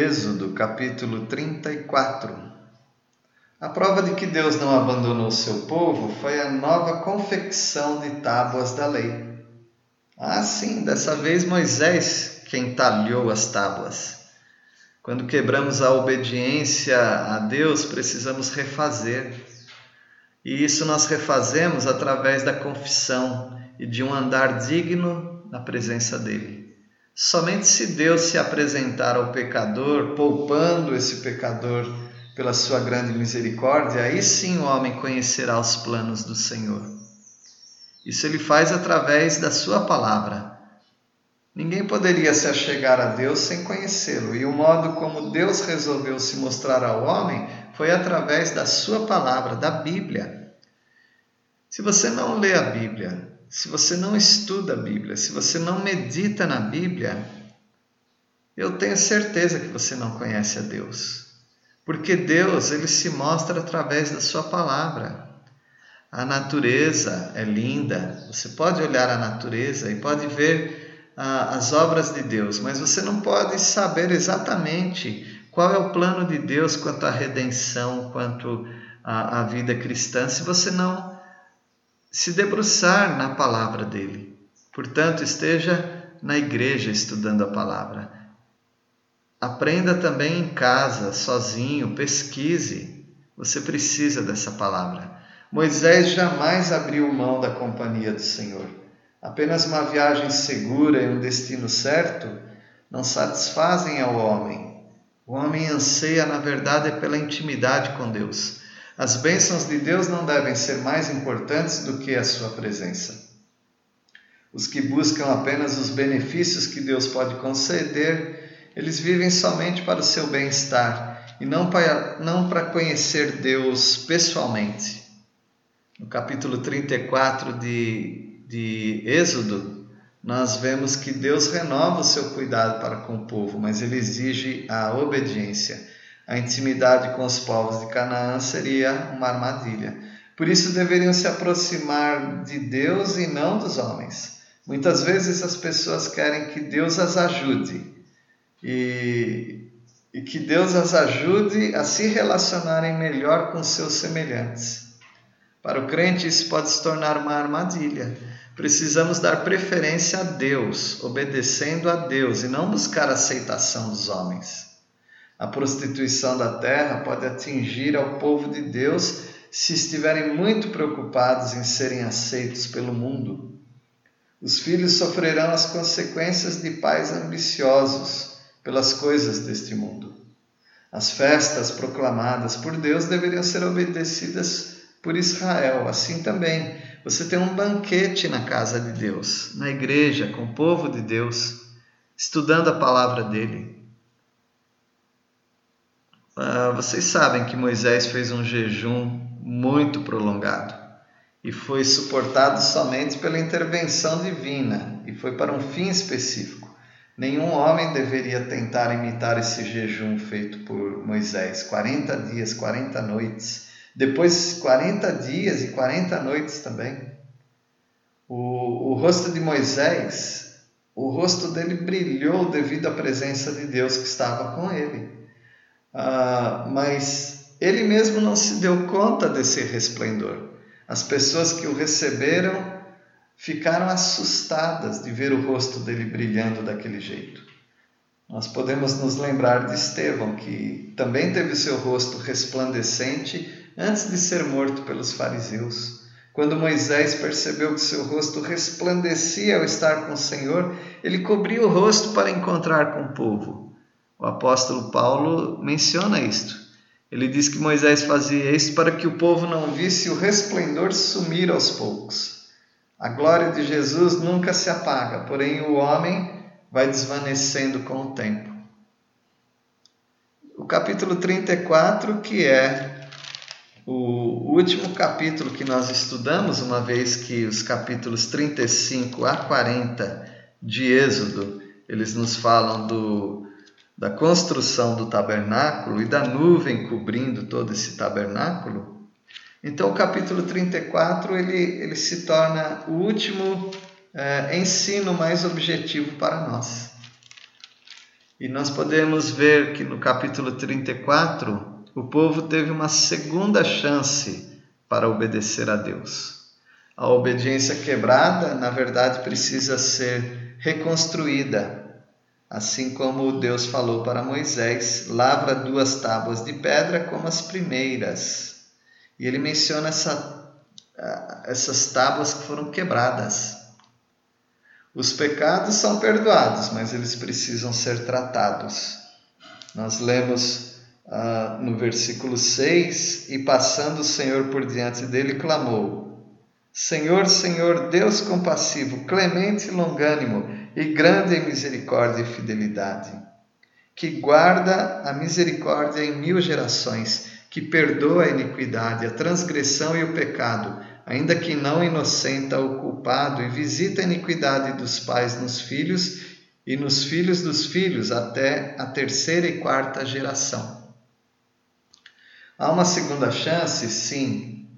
Êxodo capítulo 34 A prova de que Deus não abandonou seu povo foi a nova confecção de tábuas da lei. Ah, sim, dessa vez Moisés quem talhou as tábuas. Quando quebramos a obediência a Deus, precisamos refazer. E isso nós refazemos através da confissão e de um andar digno na presença dele. Somente se Deus se apresentar ao pecador, poupando esse pecador pela sua grande misericórdia, aí sim o homem conhecerá os planos do Senhor. Isso ele faz através da sua palavra. Ninguém poderia se achegar a Deus sem conhecê-lo, e o modo como Deus resolveu se mostrar ao homem foi através da sua palavra, da Bíblia. Se você não lê a Bíblia, se você não estuda a Bíblia, se você não medita na Bíblia, eu tenho certeza que você não conhece a Deus. Porque Deus, ele se mostra através da sua palavra. A natureza é linda. Você pode olhar a natureza e pode ver ah, as obras de Deus, mas você não pode saber exatamente qual é o plano de Deus quanto à redenção, quanto à, à vida cristã, se você não se debruçar na palavra dele. Portanto, esteja na igreja estudando a palavra. Aprenda também em casa, sozinho, pesquise. Você precisa dessa palavra. Moisés jamais abriu mão da companhia do Senhor. Apenas uma viagem segura e um destino certo não satisfazem ao homem. O homem anseia, na verdade, pela intimidade com Deus. As bênçãos de Deus não devem ser mais importantes do que a sua presença. Os que buscam apenas os benefícios que Deus pode conceder, eles vivem somente para o seu bem-estar e não para, não para conhecer Deus pessoalmente. No capítulo 34 de, de Êxodo, nós vemos que Deus renova o seu cuidado para com o povo, mas ele exige a obediência a intimidade com os povos de Canaã seria uma armadilha. Por isso deveriam se aproximar de Deus e não dos homens. Muitas vezes as pessoas querem que Deus as ajude e, e que Deus as ajude a se relacionarem melhor com seus semelhantes. Para o crente, isso pode se tornar uma armadilha. Precisamos dar preferência a Deus, obedecendo a Deus e não buscar aceitação dos homens. A prostituição da terra pode atingir ao povo de Deus se estiverem muito preocupados em serem aceitos pelo mundo. Os filhos sofrerão as consequências de pais ambiciosos pelas coisas deste mundo. As festas proclamadas por Deus deveriam ser obedecidas por Israel. Assim também, você tem um banquete na casa de Deus, na igreja, com o povo de Deus, estudando a palavra dele. Uh, vocês sabem que Moisés fez um jejum muito prolongado e foi suportado somente pela intervenção divina e foi para um fim específico. Nenhum homem deveria tentar imitar esse jejum feito por Moisés 40 dias, 40 noites. Depois, 40 dias e 40 noites também. O, o rosto de Moisés, o rosto dele brilhou devido à presença de Deus que estava com ele. Ah, mas ele mesmo não se deu conta desse resplendor. As pessoas que o receberam ficaram assustadas de ver o rosto dele brilhando daquele jeito. Nós podemos nos lembrar de Estevão, que também teve seu rosto resplandecente antes de ser morto pelos fariseus. Quando Moisés percebeu que seu rosto resplandecia ao estar com o Senhor, ele cobriu o rosto para encontrar com o povo. O apóstolo Paulo menciona isto. Ele diz que Moisés fazia isso para que o povo não visse o resplendor sumir aos poucos. A glória de Jesus nunca se apaga, porém o homem vai desvanecendo com o tempo. O capítulo 34, que é o último capítulo que nós estudamos, uma vez que os capítulos 35 a 40 de Êxodo, eles nos falam do da construção do tabernáculo e da nuvem cobrindo todo esse tabernáculo, então o capítulo 34 ele, ele se torna o último é, ensino mais objetivo para nós. E nós podemos ver que no capítulo 34, o povo teve uma segunda chance para obedecer a Deus. A obediência quebrada, na verdade, precisa ser reconstruída. Assim como Deus falou para Moisés: lavra duas tábuas de pedra como as primeiras. E ele menciona essa, essas tábuas que foram quebradas. Os pecados são perdoados, mas eles precisam ser tratados. Nós lemos uh, no versículo 6: E passando o Senhor por diante dele, clamou: Senhor, Senhor, Deus compassivo, clemente e longânimo, e grande em misericórdia e fidelidade, que guarda a misericórdia em mil gerações, que perdoa a iniquidade, a transgressão e o pecado ainda que não inocenta o culpado, e visita a iniquidade dos pais nos filhos e nos filhos dos filhos até a terceira e quarta geração. Há uma segunda chance, sim,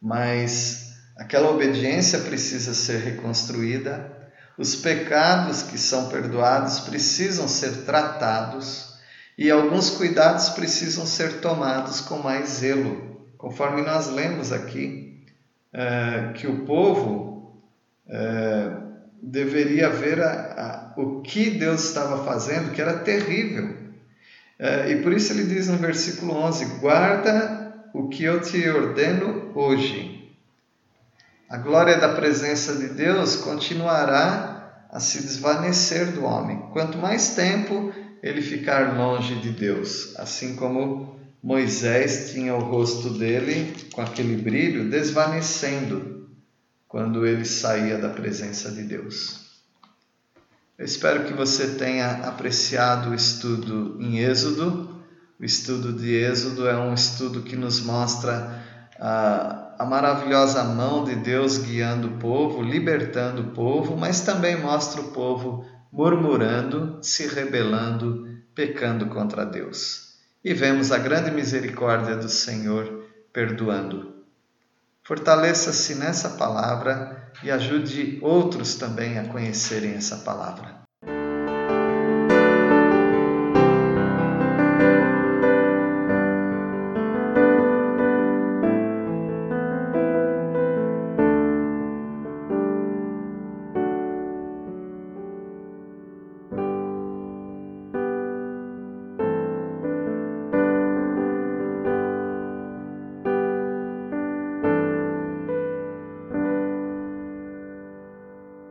mas aquela obediência precisa ser reconstruída, os pecados que são perdoados precisam ser tratados e alguns cuidados precisam ser tomados com mais zelo, conforme nós lemos aqui é, que o povo é, deveria ver a, a, o que Deus estava fazendo, que era terrível. É, e por isso ele diz no versículo 11: Guarda o que eu te ordeno hoje. A glória da presença de Deus continuará a se desvanecer do homem, quanto mais tempo ele ficar longe de Deus, assim como Moisés tinha o rosto dele com aquele brilho desvanecendo quando ele saía da presença de Deus. Eu espero que você tenha apreciado o estudo em Êxodo. O estudo de Êxodo é um estudo que nos mostra a, a maravilhosa mão de Deus guiando o povo, libertando o povo, mas também mostra o povo murmurando, se rebelando, pecando contra Deus e vemos a grande misericórdia do Senhor perdoando. Fortaleça-se nessa palavra e ajude outros também a conhecerem essa palavra.